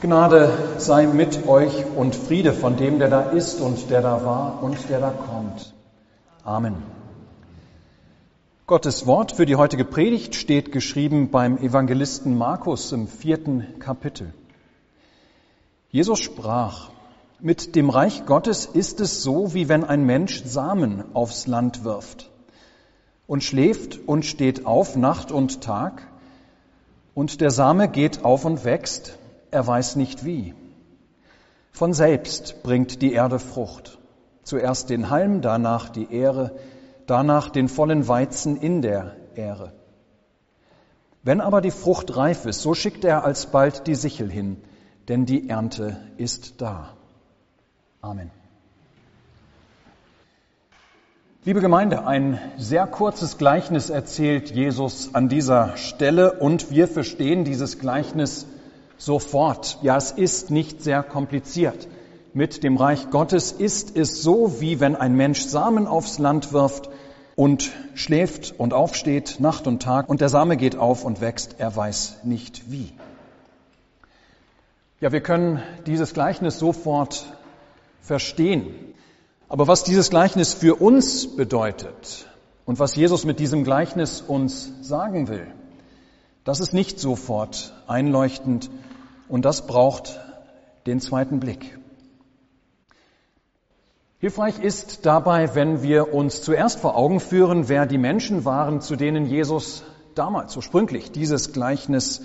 Gnade sei mit euch und Friede von dem, der da ist und der da war und der da kommt. Amen. Gottes Wort für die heutige Predigt steht geschrieben beim Evangelisten Markus im vierten Kapitel. Jesus sprach, mit dem Reich Gottes ist es so, wie wenn ein Mensch Samen aufs Land wirft und schläft und steht auf Nacht und Tag und der Same geht auf und wächst, er weiß nicht wie. Von selbst bringt die Erde Frucht. Zuerst den Halm, danach die Ähre, danach den vollen Weizen in der Ähre. Wenn aber die Frucht reif ist, so schickt er alsbald die Sichel hin, denn die Ernte ist da. Amen. Liebe Gemeinde, ein sehr kurzes Gleichnis erzählt Jesus an dieser Stelle und wir verstehen dieses Gleichnis sofort. Ja, es ist nicht sehr kompliziert. Mit dem Reich Gottes ist es so, wie wenn ein Mensch Samen aufs Land wirft und schläft und aufsteht Nacht und Tag und der Same geht auf und wächst, er weiß nicht wie. Ja, wir können dieses Gleichnis sofort verstehen. Aber was dieses Gleichnis für uns bedeutet und was Jesus mit diesem Gleichnis uns sagen will, das ist nicht sofort einleuchtend und das braucht den zweiten Blick. Hilfreich ist dabei, wenn wir uns zuerst vor Augen führen, wer die Menschen waren, zu denen Jesus damals ursprünglich dieses Gleichnis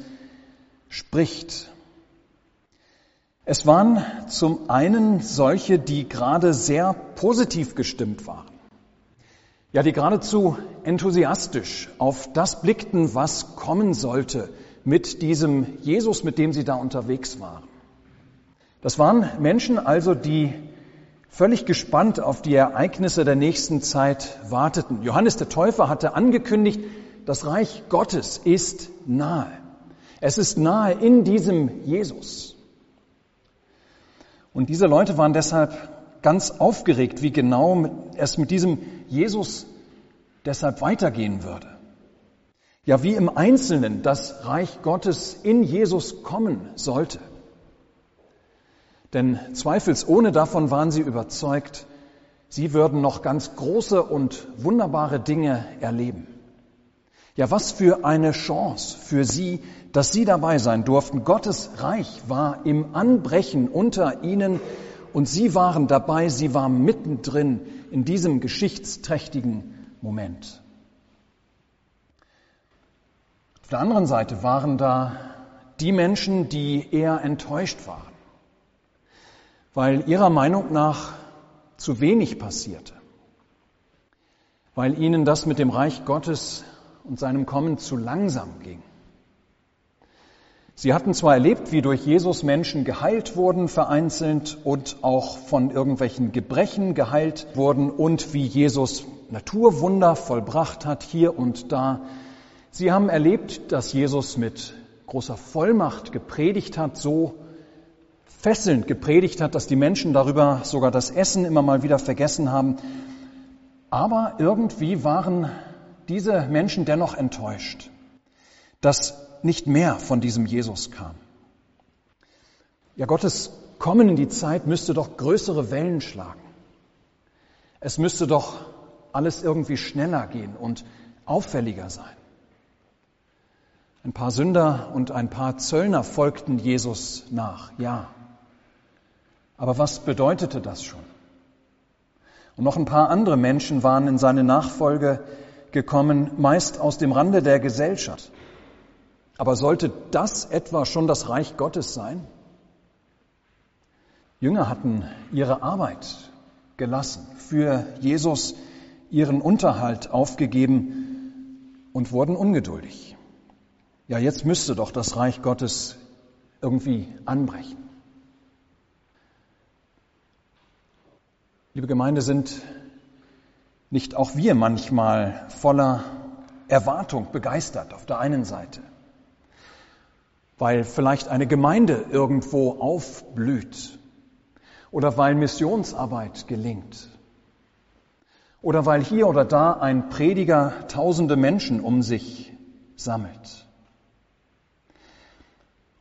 spricht. Es waren zum einen solche, die gerade sehr positiv gestimmt waren. Ja, die geradezu enthusiastisch auf das blickten, was kommen sollte, mit diesem Jesus, mit dem sie da unterwegs waren. Das waren Menschen also, die völlig gespannt auf die Ereignisse der nächsten Zeit warteten. Johannes der Täufer hatte angekündigt, das Reich Gottes ist nahe. Es ist nahe in diesem Jesus. Und diese Leute waren deshalb ganz aufgeregt, wie genau es mit diesem Jesus deshalb weitergehen würde. Ja, wie im Einzelnen das Reich Gottes in Jesus kommen sollte. Denn zweifelsohne davon waren sie überzeugt, sie würden noch ganz große und wunderbare Dinge erleben. Ja, was für eine Chance für sie, dass sie dabei sein durften. Gottes Reich war im Anbrechen unter ihnen und sie waren dabei, sie waren mittendrin in diesem geschichtsträchtigen Moment. Auf der anderen Seite waren da die Menschen, die eher enttäuscht waren, weil ihrer Meinung nach zu wenig passierte, weil ihnen das mit dem Reich Gottes und seinem Kommen zu langsam ging. Sie hatten zwar erlebt, wie durch Jesus Menschen geheilt wurden, vereinzelt und auch von irgendwelchen Gebrechen geheilt wurden und wie Jesus Naturwunder vollbracht hat hier und da, Sie haben erlebt, dass Jesus mit großer Vollmacht gepredigt hat, so fesselnd gepredigt hat, dass die Menschen darüber sogar das Essen immer mal wieder vergessen haben. Aber irgendwie waren diese Menschen dennoch enttäuscht, dass nicht mehr von diesem Jesus kam. Ja, Gottes Kommen in die Zeit müsste doch größere Wellen schlagen. Es müsste doch alles irgendwie schneller gehen und auffälliger sein. Ein paar Sünder und ein paar Zöllner folgten Jesus nach, ja. Aber was bedeutete das schon? Und noch ein paar andere Menschen waren in seine Nachfolge gekommen, meist aus dem Rande der Gesellschaft. Aber sollte das etwa schon das Reich Gottes sein? Jünger hatten ihre Arbeit gelassen, für Jesus ihren Unterhalt aufgegeben und wurden ungeduldig. Ja, jetzt müsste doch das Reich Gottes irgendwie anbrechen. Liebe Gemeinde, sind nicht auch wir manchmal voller Erwartung begeistert auf der einen Seite, weil vielleicht eine Gemeinde irgendwo aufblüht oder weil Missionsarbeit gelingt oder weil hier oder da ein Prediger tausende Menschen um sich sammelt.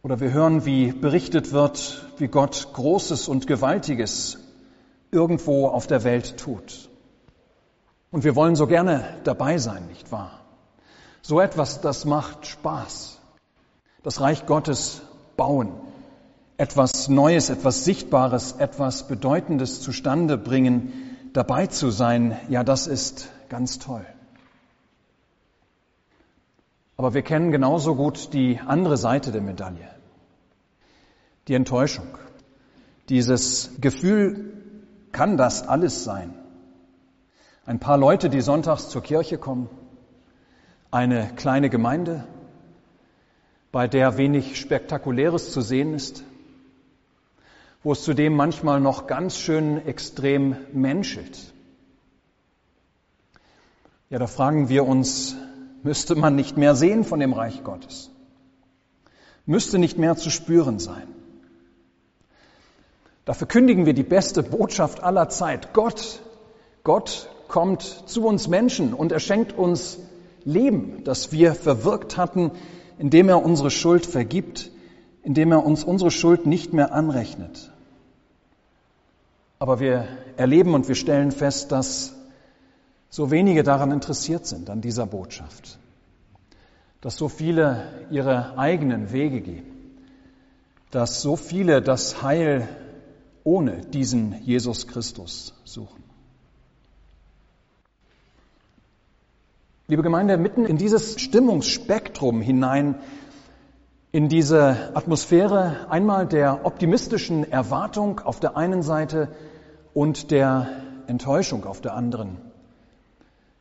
Oder wir hören, wie berichtet wird, wie Gott Großes und Gewaltiges irgendwo auf der Welt tut. Und wir wollen so gerne dabei sein, nicht wahr? So etwas, das macht Spaß. Das Reich Gottes bauen, etwas Neues, etwas Sichtbares, etwas Bedeutendes zustande bringen, dabei zu sein, ja, das ist ganz toll. Aber wir kennen genauso gut die andere Seite der Medaille, die Enttäuschung, dieses Gefühl, kann das alles sein? Ein paar Leute, die sonntags zur Kirche kommen, eine kleine Gemeinde, bei der wenig Spektakuläres zu sehen ist, wo es zudem manchmal noch ganz schön extrem menschelt. Ja, da fragen wir uns, müsste man nicht mehr sehen von dem Reich Gottes? Müsste nicht mehr zu spüren sein? Da verkündigen wir die beste Botschaft aller Zeit. Gott, Gott kommt zu uns Menschen und er schenkt uns Leben, das wir verwirkt hatten, indem er unsere Schuld vergibt, indem er uns unsere Schuld nicht mehr anrechnet. Aber wir erleben und wir stellen fest, dass so wenige daran interessiert sind, an dieser Botschaft, dass so viele ihre eigenen Wege gehen, dass so viele das Heil ohne diesen Jesus Christus suchen. Liebe Gemeinde, mitten in dieses Stimmungsspektrum hinein, in diese Atmosphäre einmal der optimistischen Erwartung auf der einen Seite und der Enttäuschung auf der anderen.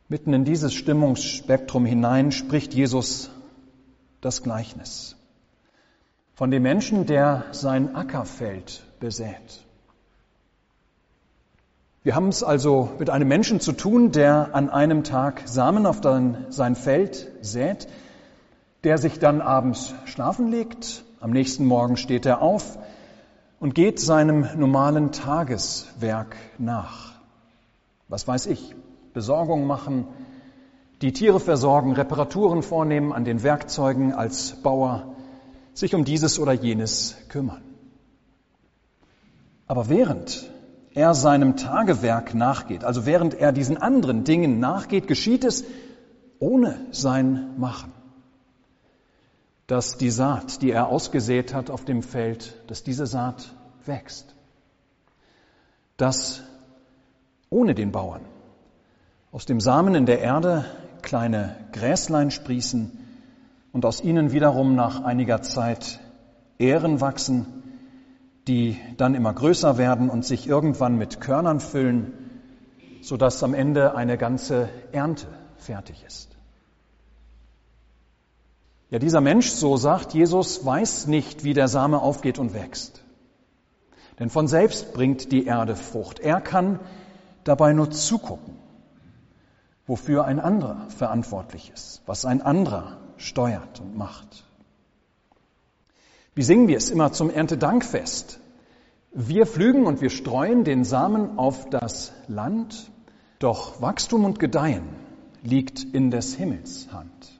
Mitten in dieses Stimmungsspektrum hinein spricht Jesus das Gleichnis von dem Menschen, der sein Ackerfeld besät. Wir haben es also mit einem Menschen zu tun, der an einem Tag Samen auf sein Feld sät, der sich dann abends schlafen legt, am nächsten Morgen steht er auf und geht seinem normalen Tageswerk nach. Was weiß ich, Besorgung machen, die Tiere versorgen, Reparaturen vornehmen an den Werkzeugen als Bauer, sich um dieses oder jenes kümmern. Aber während er seinem Tagewerk nachgeht, also während er diesen anderen Dingen nachgeht, geschieht es ohne sein Machen. Dass die Saat, die er ausgesät hat auf dem Feld, dass diese Saat wächst. Dass ohne den Bauern aus dem Samen in der Erde kleine Gräslein sprießen und aus ihnen wiederum nach einiger Zeit Ähren wachsen, die dann immer größer werden und sich irgendwann mit Körnern füllen, sodass am Ende eine ganze Ernte fertig ist. Ja, dieser Mensch, so sagt Jesus, weiß nicht, wie der Same aufgeht und wächst. Denn von selbst bringt die Erde Frucht. Er kann dabei nur zugucken, wofür ein anderer verantwortlich ist, was ein anderer steuert und macht. Wie singen wir es immer zum Erntedankfest? Wir pflügen und wir streuen den Samen auf das Land, doch Wachstum und Gedeihen liegt in des Himmels Hand.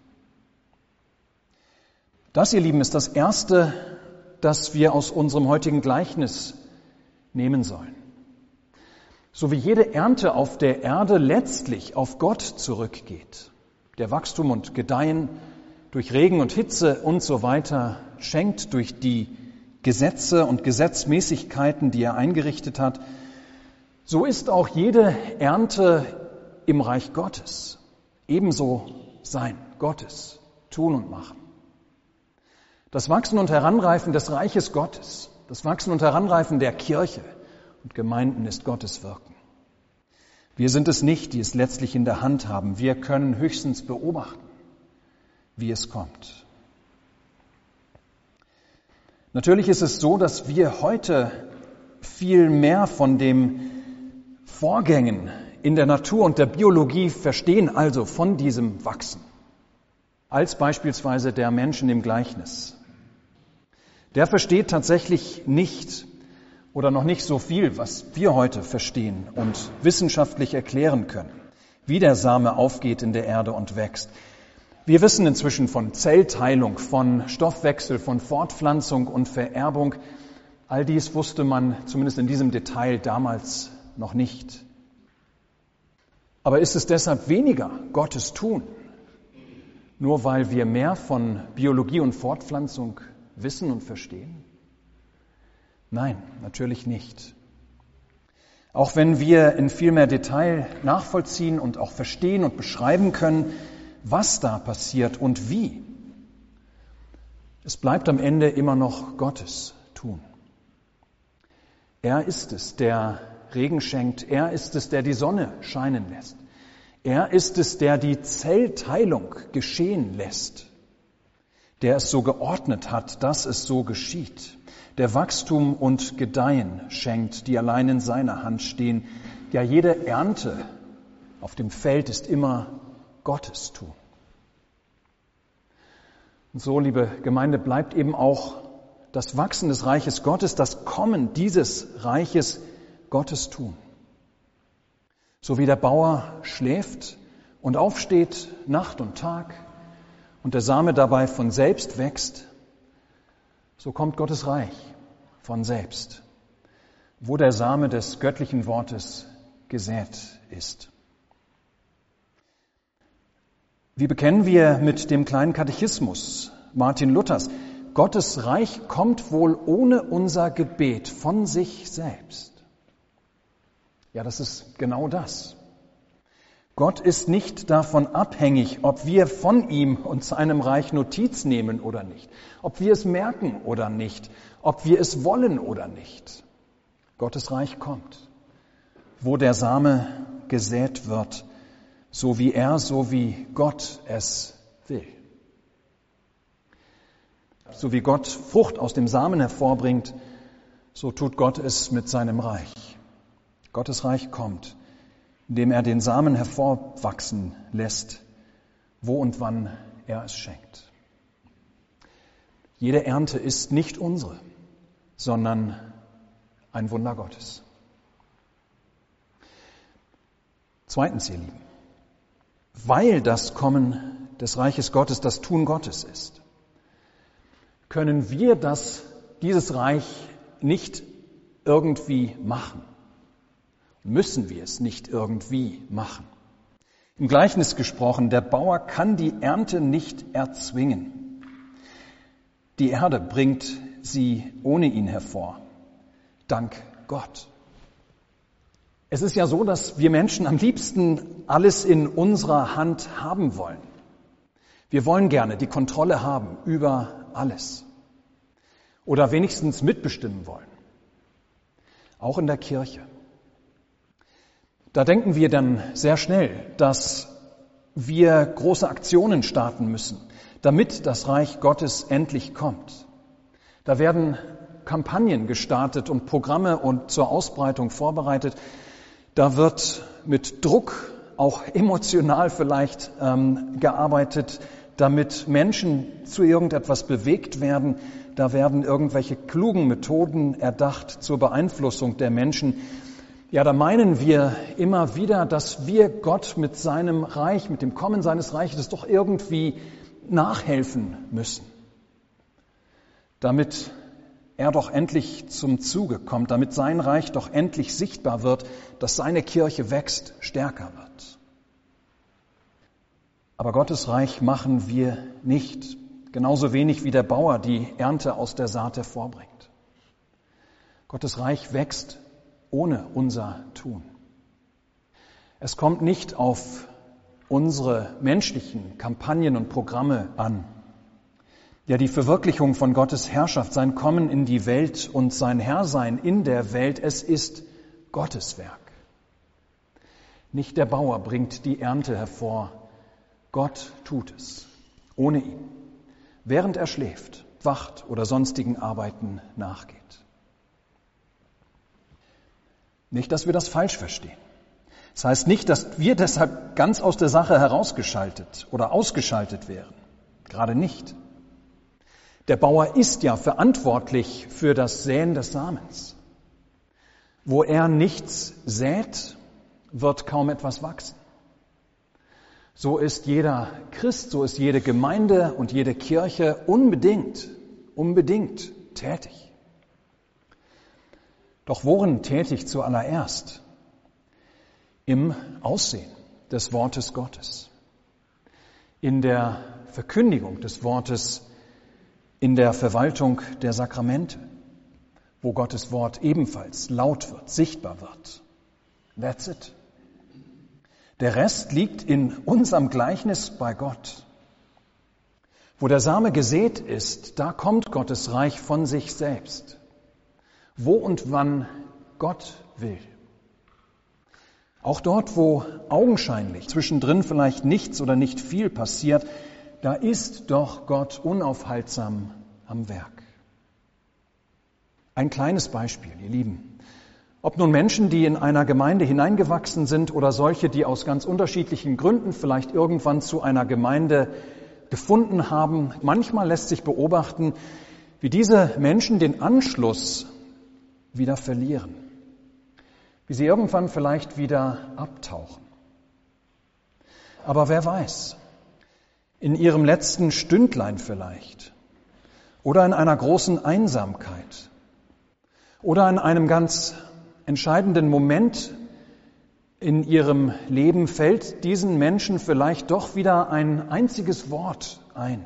Das, ihr Lieben, ist das Erste, das wir aus unserem heutigen Gleichnis nehmen sollen. So wie jede Ernte auf der Erde letztlich auf Gott zurückgeht, der Wachstum und Gedeihen durch Regen und Hitze und so weiter schenkt, durch die Gesetze und Gesetzmäßigkeiten, die er eingerichtet hat, so ist auch jede Ernte im Reich Gottes ebenso sein, Gottes, tun und machen. Das Wachsen und Heranreifen des Reiches Gottes, das Wachsen und Heranreifen der Kirche und Gemeinden ist Gottes Wirken. Wir sind es nicht, die es letztlich in der Hand haben. Wir können höchstens beobachten wie es kommt. Natürlich ist es so, dass wir heute viel mehr von den Vorgängen in der Natur und der Biologie verstehen, also von diesem Wachsen, als beispielsweise der Menschen im Gleichnis. Der versteht tatsächlich nicht oder noch nicht so viel, was wir heute verstehen und wissenschaftlich erklären können, wie der Same aufgeht in der Erde und wächst. Wir wissen inzwischen von Zellteilung, von Stoffwechsel, von Fortpflanzung und Vererbung. All dies wusste man zumindest in diesem Detail damals noch nicht. Aber ist es deshalb weniger Gottes Tun, nur weil wir mehr von Biologie und Fortpflanzung wissen und verstehen? Nein, natürlich nicht. Auch wenn wir in viel mehr Detail nachvollziehen und auch verstehen und beschreiben können, was da passiert und wie, es bleibt am Ende immer noch Gottes tun. Er ist es, der Regen schenkt. Er ist es, der die Sonne scheinen lässt. Er ist es, der die Zellteilung geschehen lässt. Der es so geordnet hat, dass es so geschieht der Wachstum und Gedeihen schenkt, die allein in seiner Hand stehen. Ja, jede Ernte auf dem Feld ist immer Gottes tun. Und so, liebe Gemeinde, bleibt eben auch das Wachsen des Reiches Gottes, das Kommen dieses Reiches Gottes tun. So wie der Bauer schläft und aufsteht Nacht und Tag und der Same dabei von selbst wächst, so kommt Gottes Reich von selbst, wo der Same des göttlichen Wortes gesät ist. Wie bekennen wir mit dem kleinen Katechismus Martin Luthers? Gottes Reich kommt wohl ohne unser Gebet von sich selbst. Ja, das ist genau das. Gott ist nicht davon abhängig, ob wir von ihm und seinem Reich Notiz nehmen oder nicht, ob wir es merken oder nicht, ob wir es wollen oder nicht. Gottes Reich kommt, wo der Same gesät wird, so wie er, so wie Gott es will. So wie Gott Frucht aus dem Samen hervorbringt, so tut Gott es mit seinem Reich. Gottes Reich kommt indem er den Samen hervorwachsen lässt, wo und wann er es schenkt. Jede Ernte ist nicht unsere, sondern ein Wunder Gottes. Zweitens, ihr Lieben, weil das Kommen des Reiches Gottes das Tun Gottes ist, können wir das, dieses Reich nicht irgendwie machen müssen wir es nicht irgendwie machen. Im Gleichnis gesprochen, der Bauer kann die Ernte nicht erzwingen. Die Erde bringt sie ohne ihn hervor. Dank Gott. Es ist ja so, dass wir Menschen am liebsten alles in unserer Hand haben wollen. Wir wollen gerne die Kontrolle haben über alles. Oder wenigstens mitbestimmen wollen. Auch in der Kirche. Da denken wir dann sehr schnell, dass wir große Aktionen starten müssen, damit das Reich Gottes endlich kommt. Da werden Kampagnen gestartet und Programme und zur Ausbreitung vorbereitet. Da wird mit Druck, auch emotional vielleicht, ähm, gearbeitet, damit Menschen zu irgendetwas bewegt werden. Da werden irgendwelche klugen Methoden erdacht zur Beeinflussung der Menschen. Ja, da meinen wir immer wieder, dass wir Gott mit seinem Reich, mit dem Kommen seines Reiches doch irgendwie nachhelfen müssen, damit er doch endlich zum Zuge kommt, damit sein Reich doch endlich sichtbar wird, dass seine Kirche wächst, stärker wird. Aber Gottes Reich machen wir nicht, genauso wenig wie der Bauer die Ernte aus der Saat hervorbringt. Gottes Reich wächst ohne unser Tun. Es kommt nicht auf unsere menschlichen Kampagnen und Programme an. Ja, die Verwirklichung von Gottes Herrschaft, sein Kommen in die Welt und sein Herrsein in der Welt, es ist Gottes Werk. Nicht der Bauer bringt die Ernte hervor, Gott tut es, ohne ihn, während er schläft, wacht oder sonstigen Arbeiten nachgeht. Nicht, dass wir das falsch verstehen. Das heißt nicht, dass wir deshalb ganz aus der Sache herausgeschaltet oder ausgeschaltet wären. Gerade nicht. Der Bauer ist ja verantwortlich für das Säen des Samens. Wo er nichts sät, wird kaum etwas wachsen. so ist jeder Christ, so ist jede Gemeinde und jede Kirche unbedingt, unbedingt tätig. Doch worin tätig zuallererst? Im Aussehen des Wortes Gottes, in der Verkündigung des Wortes, in der Verwaltung der Sakramente, wo Gottes Wort ebenfalls laut wird, sichtbar wird. That's it. Der Rest liegt in unserem Gleichnis bei Gott. Wo der Same gesät ist, da kommt Gottes Reich von sich selbst. Wo und wann Gott will. Auch dort, wo augenscheinlich zwischendrin vielleicht nichts oder nicht viel passiert, da ist doch Gott unaufhaltsam am Werk. Ein kleines Beispiel, ihr Lieben. Ob nun Menschen, die in einer Gemeinde hineingewachsen sind oder solche, die aus ganz unterschiedlichen Gründen vielleicht irgendwann zu einer Gemeinde gefunden haben, manchmal lässt sich beobachten, wie diese Menschen den Anschluss wieder verlieren, wie sie irgendwann vielleicht wieder abtauchen. Aber wer weiß, in ihrem letzten Stündlein vielleicht oder in einer großen Einsamkeit oder in einem ganz entscheidenden Moment in ihrem Leben fällt diesen Menschen vielleicht doch wieder ein einziges Wort ein,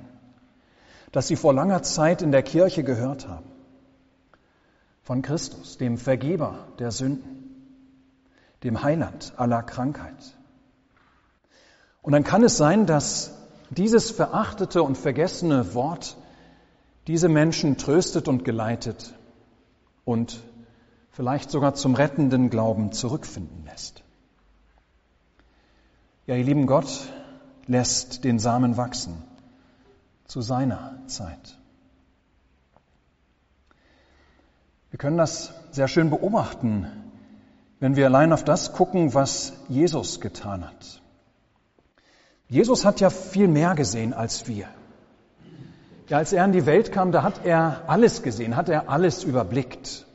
das sie vor langer Zeit in der Kirche gehört haben. Von Christus, dem Vergeber der Sünden, dem Heiland aller Krankheit. Und dann kann es sein, dass dieses verachtete und vergessene Wort diese Menschen tröstet und geleitet und vielleicht sogar zum rettenden Glauben zurückfinden lässt. Ja, ihr lieben Gott lässt den Samen wachsen zu seiner Zeit. Wir können das sehr schön beobachten, wenn wir allein auf das gucken, was Jesus getan hat. Jesus hat ja viel mehr gesehen als wir. Ja, als er in die Welt kam, da hat er alles gesehen, hat er alles überblickt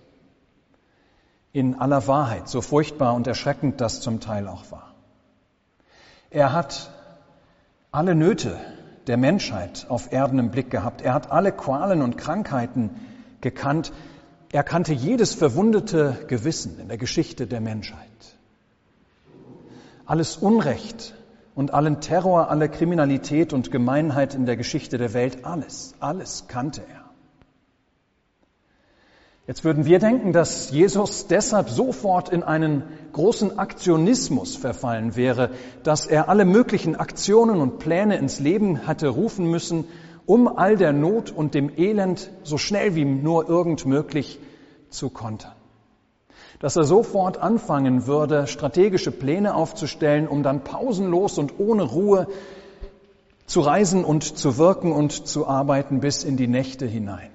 in aller Wahrheit, so furchtbar und erschreckend das zum Teil auch war. Er hat alle Nöte der Menschheit auf Erden im Blick gehabt. Er hat alle Qualen und Krankheiten gekannt. Er kannte jedes verwundete Gewissen in der Geschichte der Menschheit. Alles Unrecht und allen Terror, alle Kriminalität und Gemeinheit in der Geschichte der Welt, alles, alles kannte er. Jetzt würden wir denken, dass Jesus deshalb sofort in einen großen Aktionismus verfallen wäre, dass er alle möglichen Aktionen und Pläne ins Leben hatte rufen müssen, um all der Not und dem Elend so schnell wie nur irgend möglich zu kontern. Dass er sofort anfangen würde, strategische Pläne aufzustellen, um dann pausenlos und ohne Ruhe zu reisen und zu wirken und zu arbeiten bis in die Nächte hinein.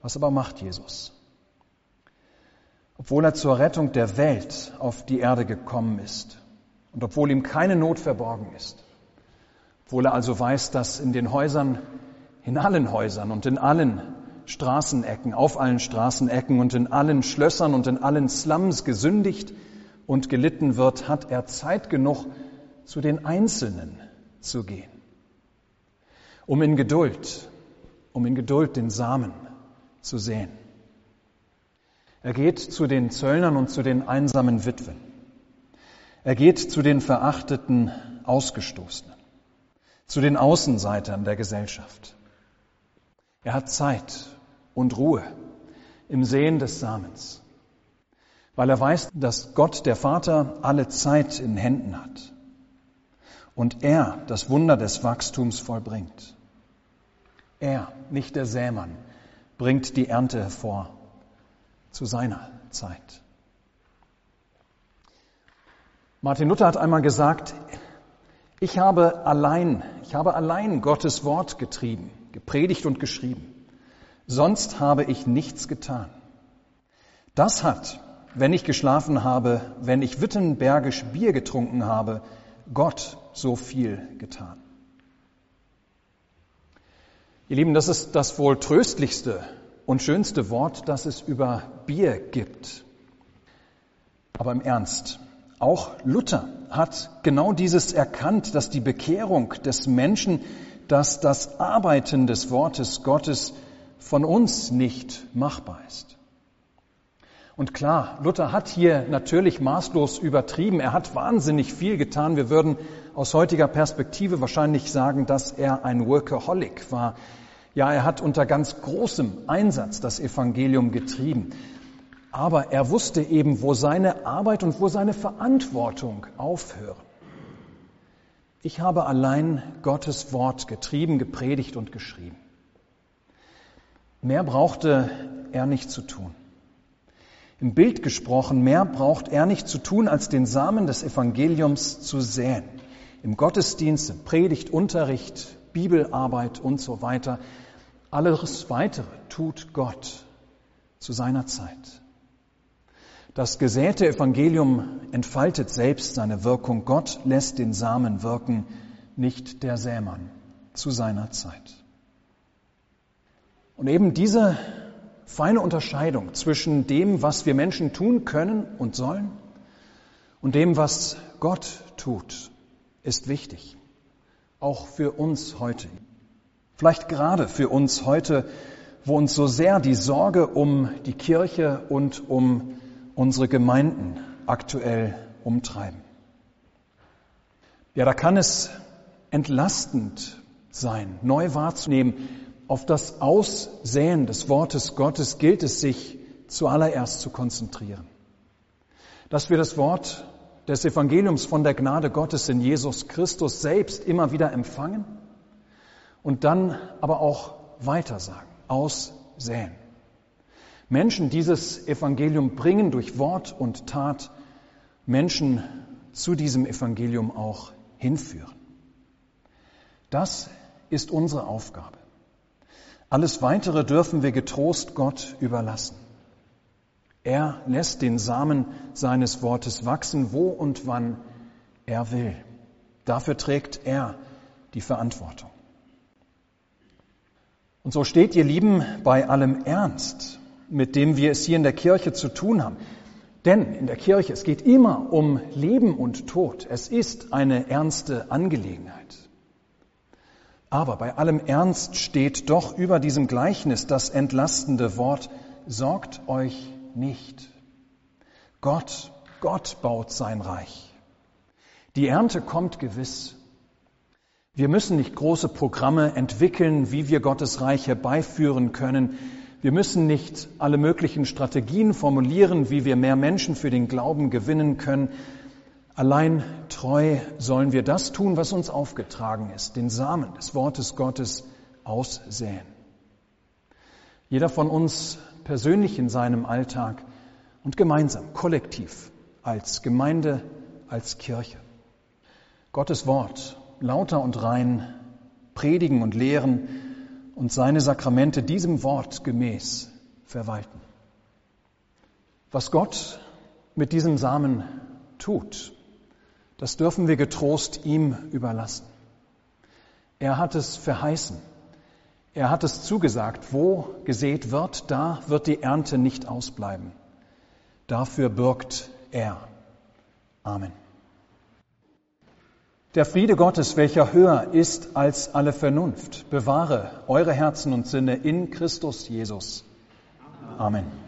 Was aber macht Jesus? Obwohl er zur Rettung der Welt auf die Erde gekommen ist und obwohl ihm keine Not verborgen ist, obwohl er also weiß, dass in den Häusern, in allen Häusern und in allen Straßenecken, auf allen Straßenecken und in allen Schlössern und in allen Slums gesündigt und gelitten wird, hat er Zeit genug, zu den Einzelnen zu gehen, um in Geduld, um in Geduld den Samen zu sehen. Er geht zu den Zöllnern und zu den einsamen Witwen. Er geht zu den verachteten Ausgestoßenen, zu den Außenseitern der Gesellschaft. Er hat Zeit und Ruhe im Sehen des Samens, weil er weiß, dass Gott, der Vater, alle Zeit in Händen hat und er das Wunder des Wachstums vollbringt. Er, nicht der Sämann, bringt die Ernte hervor zu seiner Zeit. Martin Luther hat einmal gesagt, ich habe allein, ich habe allein Gottes Wort getrieben, gepredigt und geschrieben. Sonst habe ich nichts getan. Das hat, wenn ich geschlafen habe, wenn ich wittenbergisch Bier getrunken habe, Gott so viel getan. Ihr Lieben, das ist das wohl tröstlichste und schönste Wort, das es über Bier gibt. Aber im Ernst, Auch Luther hat genau dieses erkannt, dass die Bekehrung des Menschen, dass das Arbeiten des Wortes Gottes von uns nicht machbar ist. Und klar, Luther hat hier natürlich maßlos übertrieben. Er hat wahnsinnig viel getan. Wir würden aus heutiger Perspektive wahrscheinlich sagen, dass er ein Workaholic war. Ja, er hat unter ganz großem Einsatz das Evangelium getrieben. Aber er wusste eben, wo seine Arbeit und wo seine Verantwortung aufhören. Ich habe allein Gottes Wort getrieben, gepredigt und geschrieben. Mehr brauchte er nicht zu tun. Im Bild gesprochen, mehr braucht er nicht zu tun, als den Samen des Evangeliums zu säen. Im Gottesdienst, im Predigt, Unterricht, Bibelarbeit und so weiter. Alles weitere tut Gott zu seiner Zeit. Das gesäte Evangelium entfaltet selbst seine Wirkung. Gott lässt den Samen wirken, nicht der Sämann zu seiner Zeit. Und eben diese feine Unterscheidung zwischen dem, was wir Menschen tun können und sollen, und dem, was Gott tut, ist wichtig. Auch für uns heute. Vielleicht gerade für uns heute, wo uns so sehr die Sorge um die Kirche und um unsere Gemeinden aktuell umtreiben. Ja, da kann es entlastend sein, neu wahrzunehmen, auf das Aussäen des Wortes Gottes gilt es sich zuallererst zu konzentrieren. Dass wir das Wort des Evangeliums von der Gnade Gottes in Jesus Christus selbst immer wieder empfangen und dann aber auch weitersagen, aussäen. Menschen dieses Evangelium bringen durch Wort und Tat Menschen zu diesem Evangelium auch hinführen. Das ist unsere Aufgabe. Alles Weitere dürfen wir getrost Gott überlassen. Er lässt den Samen seines Wortes wachsen, wo und wann er will. Dafür trägt er die Verantwortung. Und so steht ihr Lieben bei allem Ernst, mit dem wir es hier in der Kirche zu tun haben. Denn in der Kirche, es geht immer um Leben und Tod. Es ist eine ernste Angelegenheit. Aber bei allem Ernst steht doch über diesem Gleichnis das entlastende Wort, sorgt euch nicht. Gott, Gott baut sein Reich. Die Ernte kommt gewiss. Wir müssen nicht große Programme entwickeln, wie wir Gottes Reich herbeiführen können. Wir müssen nicht alle möglichen Strategien formulieren, wie wir mehr Menschen für den Glauben gewinnen können. Allein treu sollen wir das tun, was uns aufgetragen ist, den Samen des Wortes Gottes aussäen. Jeder von uns persönlich in seinem Alltag und gemeinsam, kollektiv, als Gemeinde, als Kirche. Gottes Wort, lauter und rein, predigen und lehren und seine Sakramente diesem Wort gemäß verwalten. Was Gott mit diesem Samen tut, das dürfen wir getrost ihm überlassen. Er hat es verheißen. Er hat es zugesagt. Wo gesät wird, da wird die Ernte nicht ausbleiben. Dafür bürgt er. Amen. Der Friede Gottes, welcher höher ist als alle Vernunft, bewahre eure Herzen und Sinne in Christus Jesus. Amen.